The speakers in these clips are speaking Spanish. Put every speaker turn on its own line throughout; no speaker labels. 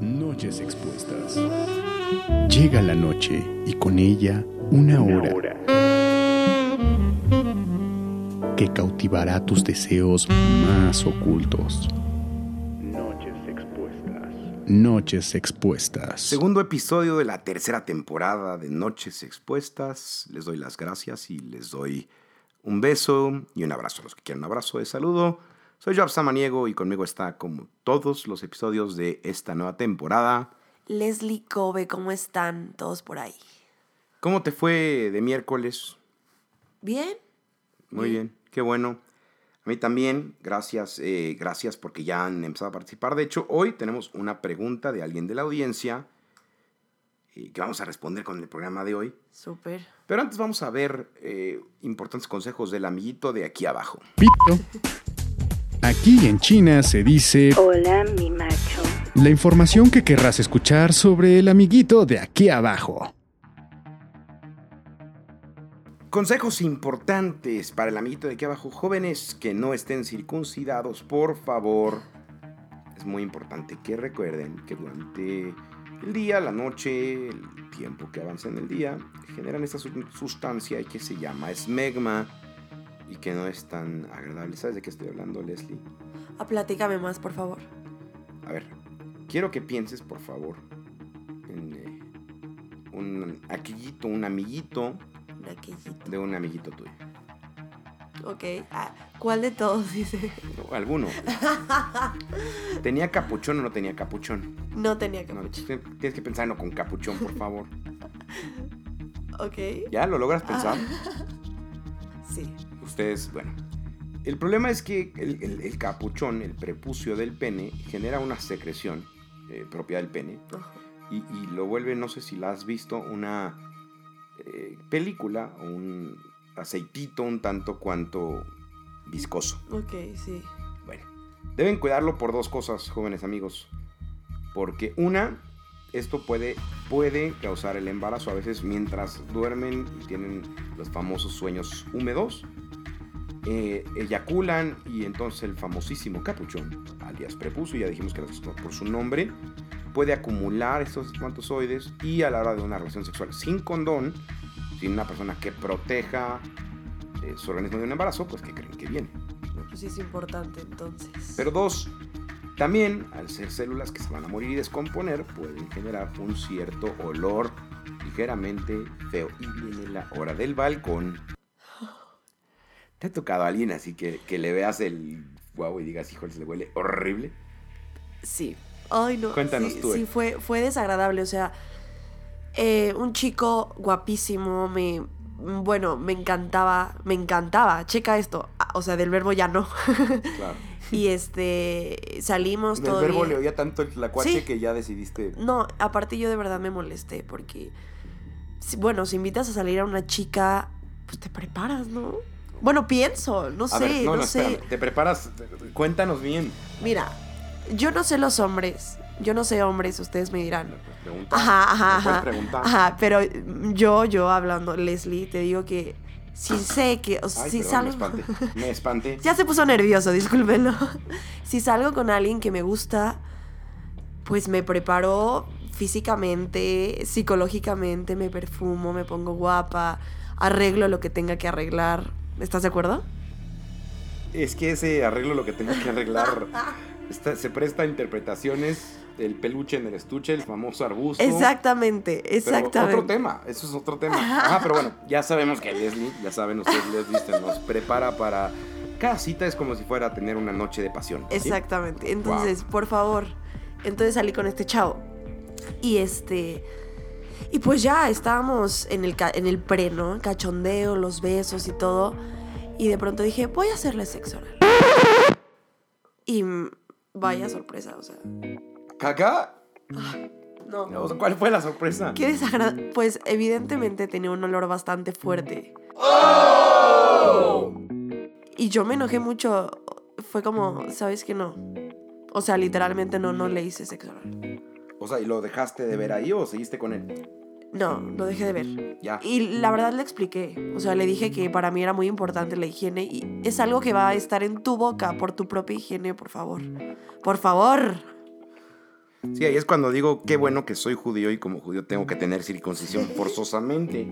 Noches expuestas. Llega la noche y con ella una hora que cautivará tus deseos más ocultos. Noches expuestas. Noches expuestas.
Segundo episodio de la tercera temporada de Noches Expuestas. Les doy las gracias y les doy un beso y un abrazo. Los que quieran un abrazo de saludo. Soy Joab Samaniego y conmigo está, como todos los episodios de esta nueva temporada,
Leslie Kobe, ¿cómo están todos por ahí?
¿Cómo te fue de miércoles?
¿Bien?
Muy bien, qué bueno. A mí también, gracias, eh, gracias porque ya han empezado a participar. De hecho, hoy tenemos una pregunta de alguien de la audiencia eh, que vamos a responder con el programa de hoy.
Súper.
Pero antes vamos a ver eh, importantes consejos del amiguito de aquí abajo.
Aquí en China se dice
Hola, mi macho.
la información que querrás escuchar sobre el amiguito de aquí abajo.
Consejos importantes para el amiguito de aquí abajo. Jóvenes que no estén circuncidados, por favor. Es muy importante que recuerden que durante el día, la noche, el tiempo que avanza en el día, generan esta su- sustancia que se llama esmegma y que no es tan agradable. ¿Sabes de qué estoy hablando, Leslie?
Ah, platícame más, por favor.
A ver, quiero que pienses, por favor, en eh, un aquillito, un amiguito
Un aquellito.
de un amiguito tuyo.
Ok. Ah, ¿Cuál de todos dice?
Alguno. ¿Tenía capuchón o no tenía capuchón?
No tenía
No,
capuchón.
tienes tienes que pensarlo con capuchón, por favor.
Ok.
¿Ya lo logras pensar?
Sí.
Ustedes, bueno. El problema es que el, el- el capuchón, el prepucio del pene, genera una secreción eh, propia del pene y lo vuelve, no sé si la has visto, una eh, película o un aceitito un tanto cuanto viscoso.
Ok, sí.
Bueno, deben cuidarlo por dos cosas, jóvenes amigos. Porque una, esto puede, puede causar el embarazo a veces mientras duermen y tienen los famosos sueños húmedos. Eh, eyaculan y entonces el famosísimo capuchón, alias prepucio, ya dijimos que por su nombre, puede acumular estos espermatozoides y a la hora de una relación sexual sin condón, sin una persona que proteja eh, su organismo de un embarazo, pues que creen que viene.
Pues es importante entonces.
Pero dos, también al ser células que se van a morir y descomponer, pueden generar un cierto olor ligeramente feo. Y viene la hora del balcón. ¿Te ha tocado a alguien así que, que le veas el guau y digas, híjole, se le huele horrible?
Sí. Ay, no.
Cuéntanos
sí,
tú,
Sí,
eh.
fue, fue desagradable. O sea, eh, un chico guapísimo, me. Bueno, me encantaba, me encantaba. Checa esto. Ah, O sea, del verbo ya no.
Claro.
y este. Salimos todo.
verbo
bien.
le oía tanto el tlacuache
Sí.
que ya decidiste.
No, aparte yo de verdad me molesté porque, bueno, si invitas a salir a una chica, pues te preparas, ¿no? Bueno, pienso, no sé,
ver, no,
no,
no,
sé.
espérame, Te preparas, cuéntanos bien.
Mira, yo no sé los hombres, yo no sé hombres, ustedes me dirán.
Pregunta.
Ajá, ajá,
¿Me
ajá.
preguntar?
Ajá, pero yo, yo hablando, Leslie, te digo que si sé que, o
Ay,
si
perdón, me
salgo...
espanté. Me espanté.
Ya se puso nervioso, discúlpenlo. Si salgo con alguien que me gusta, pues me preparo físicamente, psicológicamente, me perfumo, me pongo guapa, arreglo lo que tenga que arreglar. ¿Estás de acuerdo?
Es que ese arreglo lo que tengo que arreglar está- se presta a interpretaciones. El peluche en el estuche, el famoso arbusto.
Exactamente,
Pero
exactamente.
otro tema, eso es otro tema. Ah, pero bueno, ya sabemos que Leslie, ya saben ustedes, Leslie nos prepara para. Cada cita es como si fuera a tener una noche de pasión. ¿sí?
Exactamente. Entonces, por favor. Entonces salí con este chavo. Y este. Y pues ya estábamos en el, en el pre, ¿no? Cachondeo, los besos y todo. Y de pronto dije, voy a hacerle sexo oral. Y vaya sorpresa, o sea.
¿Caca?
No.
No, ¿Cuál fue la sorpresa?
Qué desagradable. Pues evidentemente tenía un olor bastante fuerte. Y yo me enojé mucho. Fue como, ¿sabes que no? O sea, literalmente no, no le hice sexo oral.
O sea, ¿y lo dejaste de ver ahí o seguiste con él?
No, lo dejé de ver.
Ya.
Y la verdad le expliqué. O sea, le dije que para mí era muy importante la higiene y es algo que va a estar en tu boca por tu propia higiene, por favor. Por favor.
Sí, ahí es cuando digo, qué bueno que soy judío y como judío tengo que tener circuncisión forzosamente.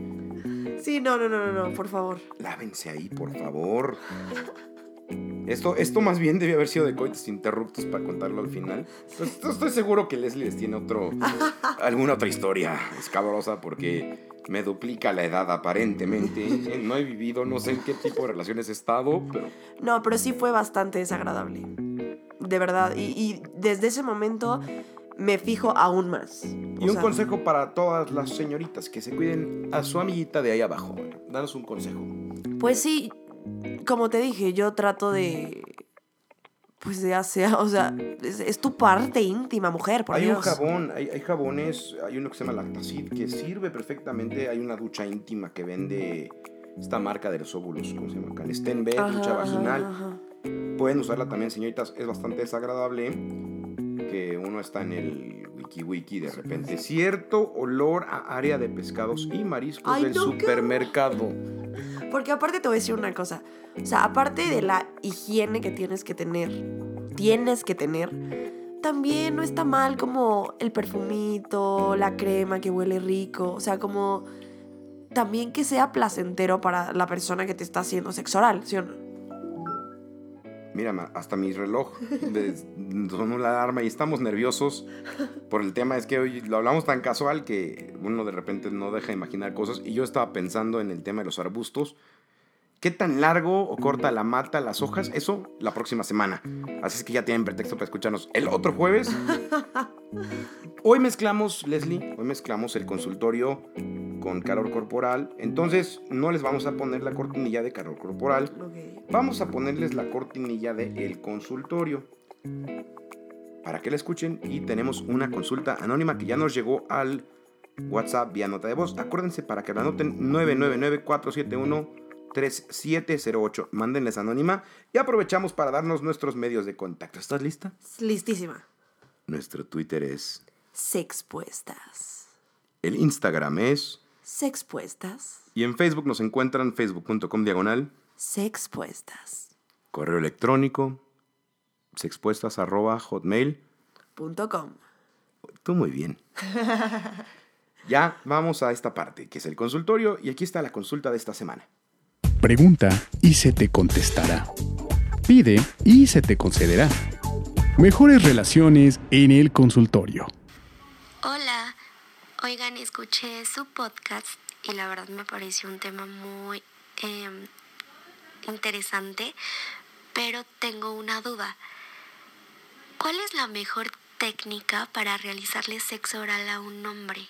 Sí, no, no, no, no, no, por favor.
Lávense ahí, por favor. Esto, esto más bien debe haber sido de coitus interruptos para contarlo al final. Pues, estoy, estoy seguro que Leslie les tiene otro, alguna otra historia escabrosa porque me duplica la edad aparentemente. No he vivido, no sé en qué tipo de relaciones he estado, pero
No, pero sí fue bastante desagradable. De verdad. Y, y desde ese momento me fijo aún más.
Y
O
un
sea,
consejo para todas las señoritas que se cuiden a su amiguita de ahí abajo. Danos un consejo.
Pues sí, como te dije, yo trato de. Pues de hacer. O sea, es, es tu parte íntima, mujer, por
hay un jabón, hay, hay jabones, hay uno que se llama Lactacid que sirve perfectamente. Hay una ducha íntima que vende esta marca de los óvulos, ¿cómo se llama? Canestenberg,
Ajá,
ducha
ajá,
vaginal.
ajá.
Pueden usarla también, señoritas. Es bastante desagradable que uno está en el wiki wiki de repente. Cierto olor a área de pescados y mariscos
Ay,
del
no,
supermercado.
Porque aparte te voy a decir una cosa. O sea, aparte de la higiene que tienes que tener, tienes que tener, también no está mal como el perfumito, la crema que huele rico. O sea, como también que sea placentero para la persona que te está haciendo sexo oral, ¿sí o no?
Mira, hasta mi reloj sonó la alarma y estamos nerviosos por el tema. Es que hoy lo hablamos tan casual que uno de repente no deja de imaginar cosas. Y yo estaba pensando en el tema de los arbustos. ¿Qué tan largo o corta la mata, las hojas? Eso la próxima semana. Así es que ya tienen pretexto para escucharnos el otro jueves. Hoy mezclamos, Leslie, hoy mezclamos el consultorio con calor corporal. Entonces no les vamos a poner la cortinilla de calor corporal. Vamos a ponerles la cortinilla de el consultorio para que la escuchen y tenemos una consulta anónima que ya nos llegó al WhatsApp vía nota de voz. Acuérdense para que la anoten 999-471-3708. Mándenles anónima y aprovechamos para darnos nuestros medios de contacto. ¿Estás lista?
Listísima.
Nuestro Twitter es...
Sexpuestas.
El Instagram es...
Sexpuestas.
Y en Facebook nos encuentran facebook.com diagonal.
Sexpuestas.
Correo electrónico. Sexpuestas arroba hotmail.
Punto com.
Tú muy bien. ya vamos a esta parte, que es el consultorio, y aquí está la consulta de esta semana.
Pregunta y se te contestará. Pide y se te concederá. Mejores relaciones en el consultorio.
Hola, oigan, escuché su podcast y la verdad me pareció un tema muy em, interesante, pero tengo una duda. ¿Cuál es la mejor técnica para realizarle sexo oral a un hombre?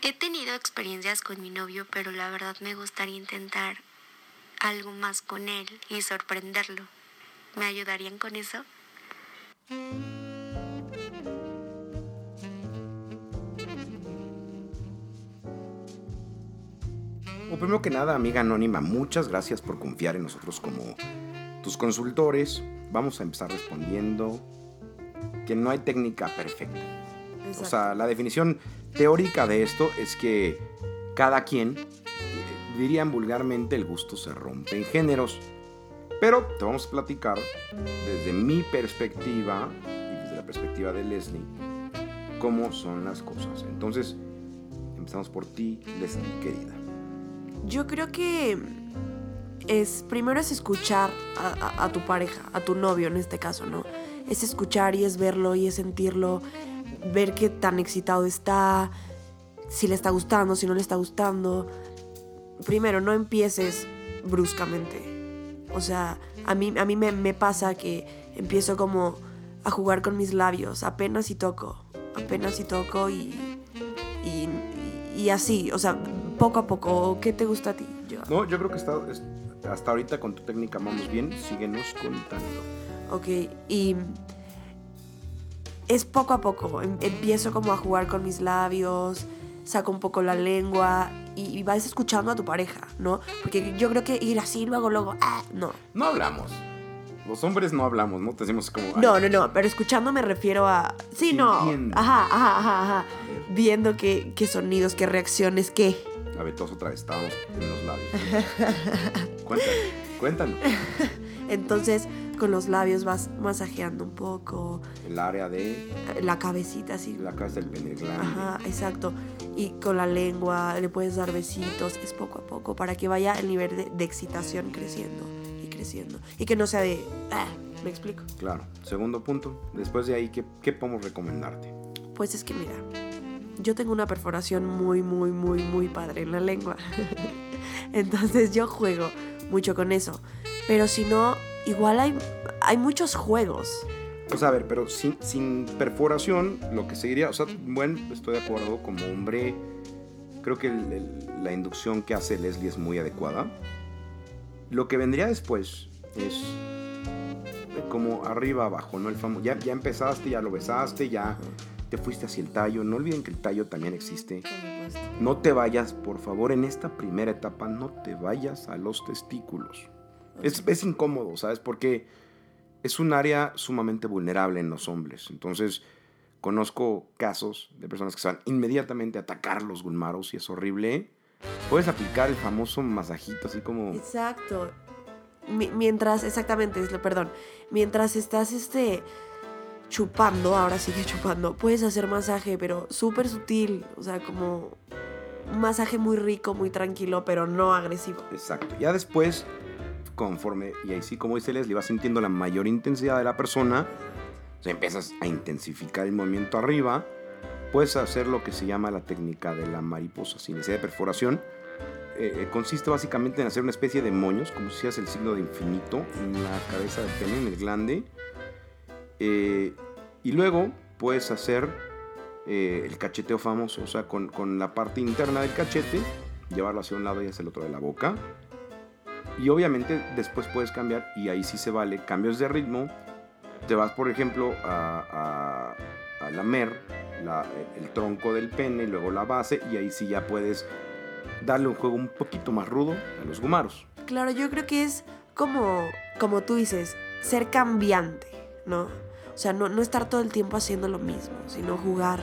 He tenido experiencias con mi novio, pero la verdad me gustaría intentar algo más con él y sorprenderlo. ¿Me ayudarían con eso?
Bueno, primero que nada, amiga anónima, muchas gracias por confiar en nosotros como tus consultores. Vamos a empezar respondiendo que no hay técnica perfecta. O sea, la definición teórica de esto es que cada quien, eh, dirían vulgarmente, el gusto se rompe en géneros. Pero te vamos a platicar desde mi perspectiva y desde la perspectiva de Leslie cómo son las cosas. Entonces, empezamos por ti, Leslie, querida.
Yo creo que es primero es escuchar a, tu pareja, a tu novio en este caso, ¿no? Es escuchar y es verlo y es sentirlo, ver qué tan excitado está, si le está gustando, si no le está gustando. Primero, no empieces bruscamente. O sea, a mí, a mí me, me pasa que empiezo como a jugar con mis labios, apenas y toco, apenas y toco y, y, y así, o sea, poco a poco. ¿Qué te gusta a ti? Yo.
No, yo creo que está, es- hasta ahorita con tu técnica vamos bien. Síguenos contando.
Ok, y es poco a poco. Em- Empiezo como a jugar con mis labios, saco un poco la lengua y, y vas escuchando a tu pareja, ¿no? Porque yo creo que ir así luego, luego, ah, no.
No hablamos. Los hombres no hablamos, ¿no? Te decimos como... ay,
No, no, no, pero escuchando me refiero a... Sí, no. Ajá, ajá, ajá, ajá. Viendo qué, qué sonidos, qué reacciones, qué.
Vez estábamos en los labios. cuéntanos, cuéntanos.
Entonces, con los labios vas masajeando un poco
El área de
la cabecita así.
la casa del pene grande.
Ajá, exacto. Y con la lengua le puedes dar besitos, es poco a poco, para que vaya el nivel de, de excitación creciendo y creciendo. Y que no sea de... "Ah", ¿Me explico?
Claro. Segundo punto. Después de ahí, ¿qué, qué podemos recomendarte?
Pues es que mira, yo tengo una perforación muy, muy, muy, muy padre en la lengua. Entonces yo juego mucho con eso. Pero si no, igual hay, hay muchos juegos.
Sea, a ver, pero sin, sin perforación, lo que seguiría, o sea, bueno, estoy de acuerdo, como hombre, creo que el- el- la inducción que hace Leslie es muy adecuada. Lo que vendría después es como arriba abajo, ¿no? El famoso, ya, ya empezaste, ya lo besaste, ya te fuiste hacia el tallo. No olviden que el tallo también existe. No te vayas, por favor, en esta primera etapa, no te vayas a los testículos. Es, es incómodo, ¿sabes? Porque es un área sumamente vulnerable en los hombres. Entonces, conozco casos de personas que se van inmediatamente a atacar los gulmaros y es horrible. Puedes aplicar el famoso masajito, así como...
Exacto. Mi- mientras, exactamente, perdón. Mientras estás este chupando, ahora sigue chupando, puedes hacer masaje, pero súper sutil. O sea, como un masaje muy rico, muy tranquilo, pero no agresivo.
Exacto. Ya después, conforme, y ahí sí, como dice Leslie, vas sintiendo la mayor intensidad de la persona, o sea, empiezas a intensificar el movimiento arriba, puedes hacer lo que se llama la técnica de la mariposa sin necesidad de perforación. Eh, eh, consiste básicamente en hacer una especie de moños, como si hicieras el signo de infinito en la cabeza del pene, en el glande. Eh, y luego puedes hacer eh, el cacheteo famoso, o sea, con, con la parte interna del cachete, llevarlo hacia un lado y hacia el otro de la boca. Y obviamente después puedes cambiar, y ahí sí se vale, cambios de ritmo. Te vas, por ejemplo, a, a, a lamer la- el tronco del pene, luego la base, y ahí sí ya puedes darle un juego un poquito más rudo a los gumaros.
Claro, yo creo que es como, como tú dices, ser cambiante, ¿no? O sea, no, no estar todo el tiempo haciendo lo mismo, sino jugar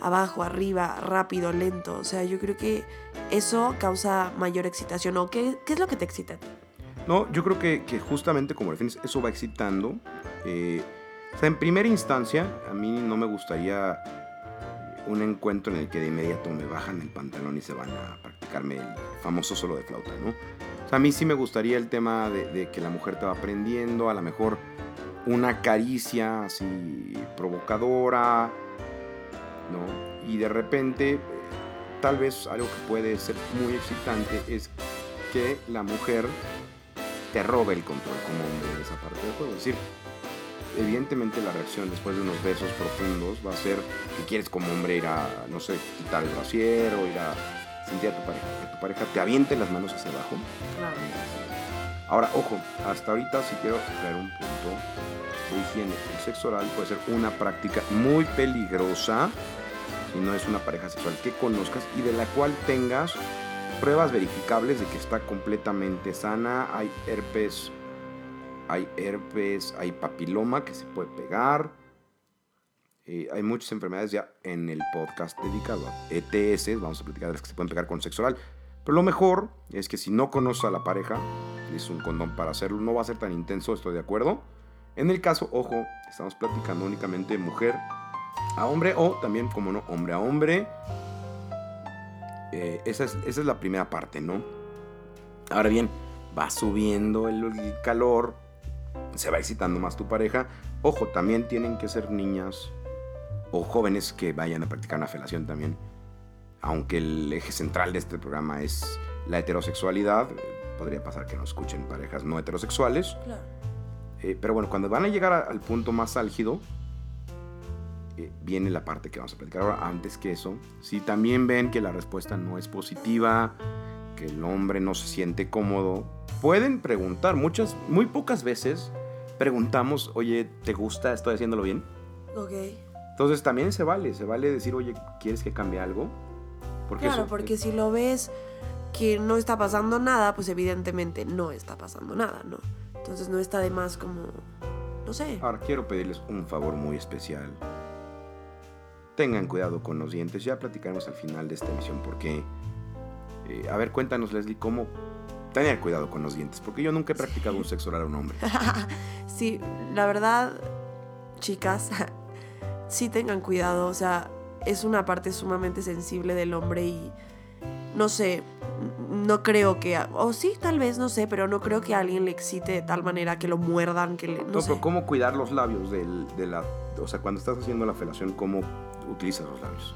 abajo, arriba, rápido, lento. O sea, yo creo que eso causa mayor excitación. ¿O qué, qué es lo que te excita?
No, yo creo que, que justamente como defines, eso va excitando. Eh, o sea, en primera instancia, a mí no me gustaría un encuentro en el que de inmediato me bajan el pantalón y se van a practicarme el famoso solo de flauta, ¿no? O sea, a mí sí me gustaría el tema de, de que la mujer te va aprendiendo, a lo mejor una caricia así provocadora, ¿no? Y de repente, tal vez algo que puede ser muy excitante es que la mujer te robe el control como hombre en esa parte del juego. Es decir, evidentemente la reacción después de unos besos profundos va a ser que quieres como hombre ir a, no sé, quitar el brasier o ir a sentir a tu pareja. Que tu pareja te aviente las manos hacia abajo. Ahora, ojo, hasta ahorita sí quiero traer un punto de higiene. El sexo oral puede ser una práctica muy peligrosa si no es una pareja sexual que conozcas y de la cual tengas pruebas verificables de que está completamente sana. Hay herpes, hay herpes, hay papiloma que se puede pegar. Eh, hay muchas enfermedades ya en el podcast dedicado a ETS. Vamos a platicar de las que se pueden pegar con sexo oral. Pero lo mejor es que si no conoces a la pareja, es un condón para hacerlo. No va a ser tan intenso, estoy de acuerdo. En el caso, ojo, estamos platicando únicamente mujer a hombre o también, como no, hombre a hombre. Eh, esa, es, esa es la primera parte, ¿no? Ahora bien, va subiendo el, el calor, se va excitando más tu pareja. Ojo, también tienen que ser niñas o jóvenes que vayan a practicar una felación también. Aunque el eje central de este programa es la heterosexualidad, podría pasar que nos escuchen parejas no heterosexuales.
Claro.
Eh, pero bueno, cuando van a llegar a- al punto más álgido, eh, viene la parte que vamos a platicar ahora. Antes que eso, si también ven que la respuesta no es positiva, que el hombre no se siente cómodo, pueden preguntar. Muchas, muy pocas veces preguntamos, oye, ¿te gusta? ¿Estoy haciéndolo bien?
Ok.
Entonces también se vale, se vale decir, oye, ¿quieres que cambie algo? Porque
Claro,
eso-
porque si lo ves que no está pasando nada, pues evidentemente no está pasando nada, ¿no? Entonces no está de más como, no sé.
Ahora quiero pedirles un favor muy especial. Tengan cuidado con los dientes. Ya platicaremos al final de esta emisión porque... eh, a ver, cuéntanos Leslie, ¿cómo tener cuidado con los dientes, porque yo nunca he practicado un sexo oral a un hombre.
sí, la verdad, chicas, sí tengan cuidado, o sea, es una parte sumamente sensible del hombre y no sé, no creo que, o sí, tal vez, no sé, pero no creo que a alguien le excite de tal manera que lo muerdan, que le... No,
No,
sé.
pero ¿cómo cuidar los labios del, de la... O sea, cuando estás haciendo la felación, ¿cómo utilizas los labios?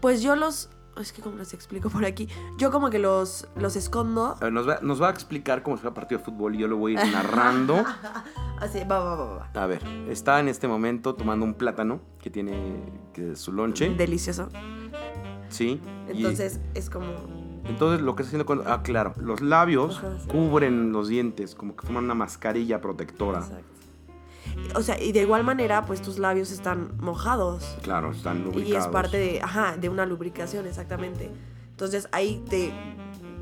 Pues yo los... Es que como les explico por aquí. Yo como que los, los escondo.
A ver, nos va, nos va a explicar cómo se va partido de fútbol y yo lo voy a ir narrando.
Así, va, va, va, va.
A ver, está en este momento tomando un plátano que tiene que es su lonche.
Delicioso.
Sí. y-
Entonces es como...
entonces lo que está haciendo con... Ah, claro. Los labios
Ajá, sí.
cubren los dientes, como que forman una mascarilla protectora.
Exacto. O sea, y de igual manera, pues tus labios están mojados.
Claro, están lubricados.
Y es parte de, ajá, de una lubricación, exactamente. Entonces ahí te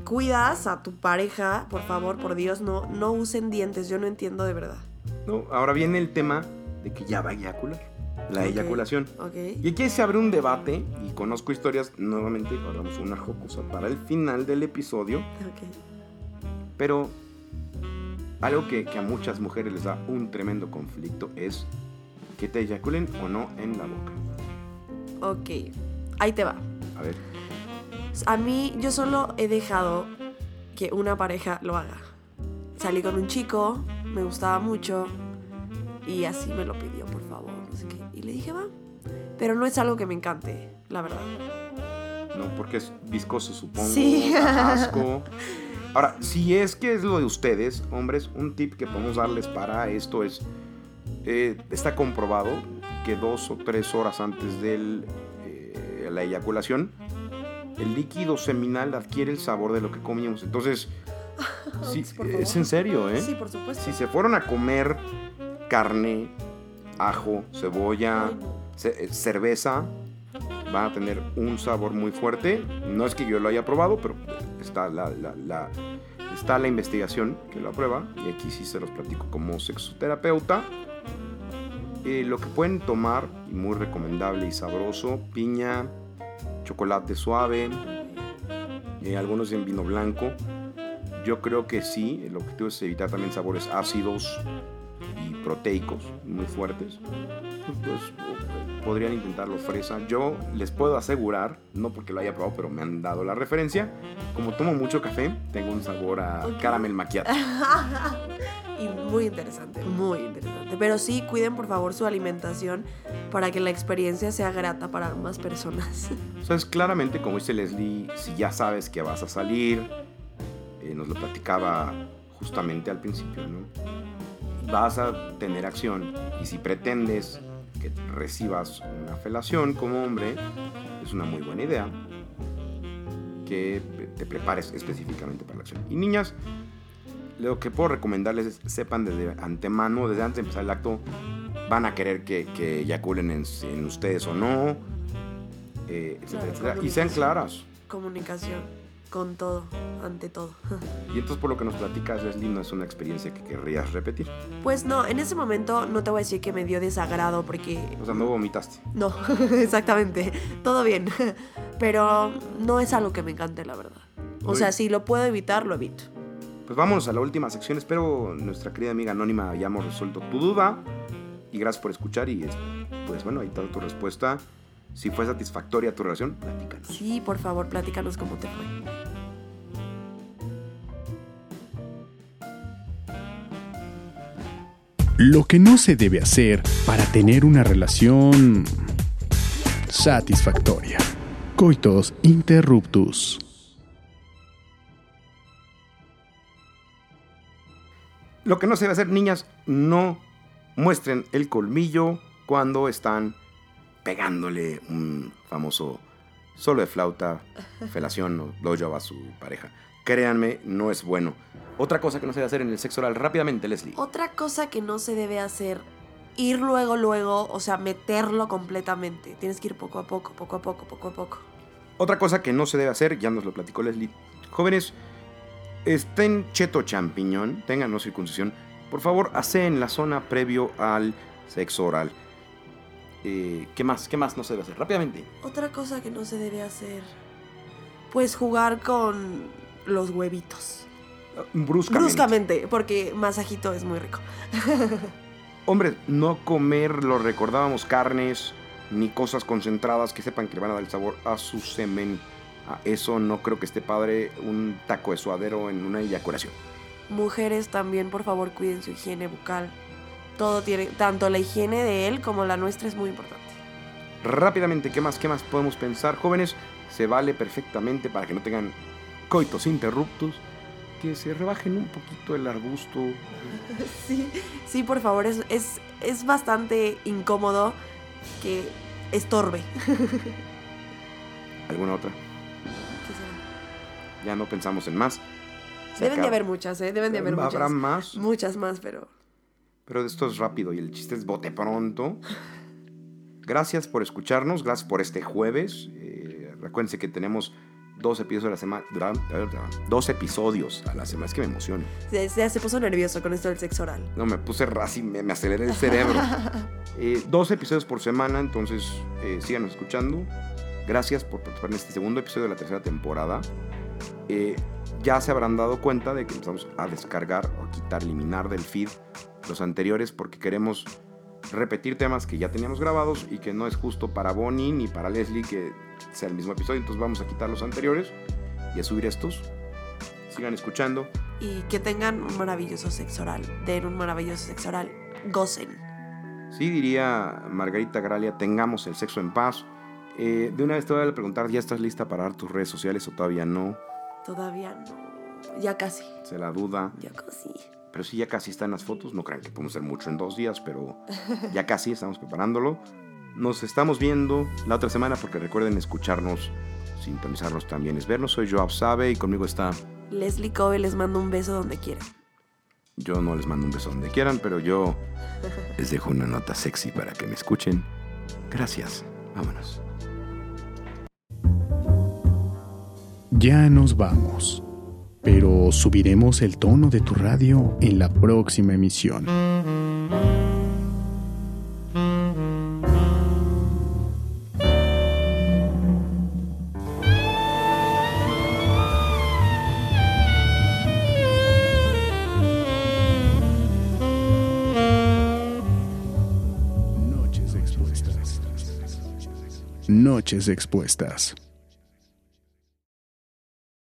cuidas a tu pareja, por favor, por Dios, no, no usen dientes, yo no entiendo de verdad.
No, ahora viene el tema de que ya va a eyacular. La eyaculación.
¿Ok?
Y aquí se abre un debate, y conozco historias, nuevamente guardamos una jocosa para el final del episodio,
Ok.
pero algo que, que a muchas mujeres les da un tremendo conflicto es que te eyaculen o no en la boca.
Ok. Ahí te va.
A ver,
A mí, yo solo he dejado que una pareja lo haga. Salí con un chico, me gustaba mucho, y así me lo pidió, Pero no es algo que me encante, la verdad.
no, porque es viscoso, supongo,
Sí.
asco. Ahora, si es que es lo de ustedes, hombres, un tip que podemos darles para esto es, eh, está comprobado que dos o tres horas antes de la eyaculación, el líquido seminal adquiere el sabor de lo que comimos. Entonces, sí, es en serio, ¿eh?
Sí, por supuesto.
Si se fueron a comer carne, ajo, cebolla,
Ay, no.
Eh, cerveza, van a tener un sabor muy fuerte. No es que yo lo haya probado, pero está la, la- está la investigación que lo aprueba. Y aquí sí se los platico como sexoterapeuta. Eh, lo que pueden tomar, muy recomendable y sabroso, piña, chocolate suave, eh, algunos en vino blanco. Yo creo que sí, el objetivo es evitar también sabores ácidos y proteicos muy fuertes. Pues, podrían intentarlo fresa. Yo les puedo asegurar, no porque lo haya probado, pero me han dado la referencia. Como tomo mucho café, tengo un sabor a
Ok.
caramel macchiato.
y muy interesante, muy interesante. Pero sí, cuiden por favor su alimentación para que la experiencia sea grata para ambas personas.
O sea, es claramente, como dice Leslie, si ya sabes que vas a salir, eh, nos lo platicaba justamente al principio, ¿no? Vas a tener acción y si pretendes que recibas una felación como hombre, es una muy buena idea que te prepares específicamente para la acción. Y niñas, lo que puedo recomendarles es sepan desde antemano, desde antes de empezar el acto, van a querer que, que eyaculen en, en ustedes o no, eh, etcétera, etcétera. Y sean claras.
Comunicación con todo, ante todo.
Y entonces por lo que nos platicas, Leslie, no es una experiencia que querrías repetir.
Pues no, en ese momento no te voy a decir que me dio desagrado porque
O sea, no vomitaste.
no, exactamente, todo bien. Pero no es algo que me encante, la verdad. O sea, si lo puedo evitar, lo evito.
Pues vámonos a la última sección. Espero nuestra querida amiga anónima hayamos resuelto tu duda. Y gracias por escuchar. Y pues bueno, ahí está tu respuesta. Si fue satisfactoria tu relación, platícanos.
Sí, por favor, platícanos cómo te fue.
Lo que no se debe hacer para tener una relación satisfactoria. Coitos interruptus.
Lo que no se debe hacer, niñas, no muestren el colmillo cuando están pegándole un famoso solo de flauta, felación o blowjob a su pareja. Créanme, no es bueno. Otra cosa que no se debe hacer en el sexo oral, rápidamente, Leslie.
Otra cosa que no se debe hacer, ir luego, luego, o sea, meterlo completamente. Tienes que ir poco a poco, poco a poco, poco a poco.
Otra cosa que no se debe hacer, ya nos lo platicó Leslie. Jóvenes, estén cheto champiñón, tengan no circuncisión. Por favor, hace en la zona previo al sexo oral. Eh, ¿Qué más? ¿Qué más no se debe hacer? Rápidamente.
Otra cosa que no se debe hacer, pues jugar con los huevitos.
Bruscamente.
bruscamente, porque masajito es muy rico.
Hombre, no comer, lo recordábamos, carnes ni cosas concentradas que sepan que le van a dar el sabor a su semen. A eso no creo que esté padre un taco de suadero en una eyaculación.
Mujeres también, por favor, cuiden su higiene bucal. Todo tiene, tanto la higiene de él como la nuestra es muy importante.
Rápidamente, ¿qué más, qué más podemos pensar? Jóvenes, se vale perfectamente para que no tengan coitos interruptos, que se rebajen un poquito el arbusto.
Sí, sí, por favor, es, es, es bastante incómodo que estorbe.
¿Alguna otra?
¿Qué será?
Ya no pensamos en más. Se
Deben de haber muchas, ¿eh? Deben de haber muchas.
Habrá más,
Muchas más, pero...
pero esto es rápido y el chiste es bote pronto. Gracias por escucharnos, gracias por este jueves. Eh, recuérdense que tenemos dos episodios a la semana. Dos episodios a la semana. Es que me emociona.
Se, se, puso nervioso con esto del sexo oral.
No, me puse así, me, me aceleré el cerebro. Eh, dos episodios por semana, entonces eh, síganos escuchando. Gracias por participar en este segundo episodio de la tercera temporada. Eh, ya se habrán dado cuenta de que empezamos a descargar o a quitar, eliminar del feed los anteriores porque queremos repetir temas que ya teníamos grabados y que no es justo para Bonnie ni para Leslie que sea el mismo episodio. Entonces vamos a quitar los anteriores y a subir estos. Sigan escuchando.
Y que tengan un maravilloso sexo oral. Den un maravilloso sexo oral. Gocen.
Sí, diría Margarita Gralia, tengamos el sexo en paz. Eh, de una vez te voy a preguntar, ¿ya estás lista para dar tus redes sociales o todavía no?
Todavía no. Ya casi.
Se la duda.
Ya casi.
Pero sí, ya casi están las fotos. No crean que podemos hacer mucho en dos días, pero ya casi estamos preparándolo. Nos estamos viendo la otra semana porque recuerden escucharnos, sintonizarnos también es vernos. Soy Joab Sabe y conmigo está...
Leslie Cove les mando un beso donde quieran.
Yo no les mando un beso donde quieran, pero yo les dejo una nota sexy para que me escuchen. Gracias. Vámonos.
Ya nos vamos, pero subiremos el tono de tu radio en la próxima emisión. Noches expuestas. Noches expuestas.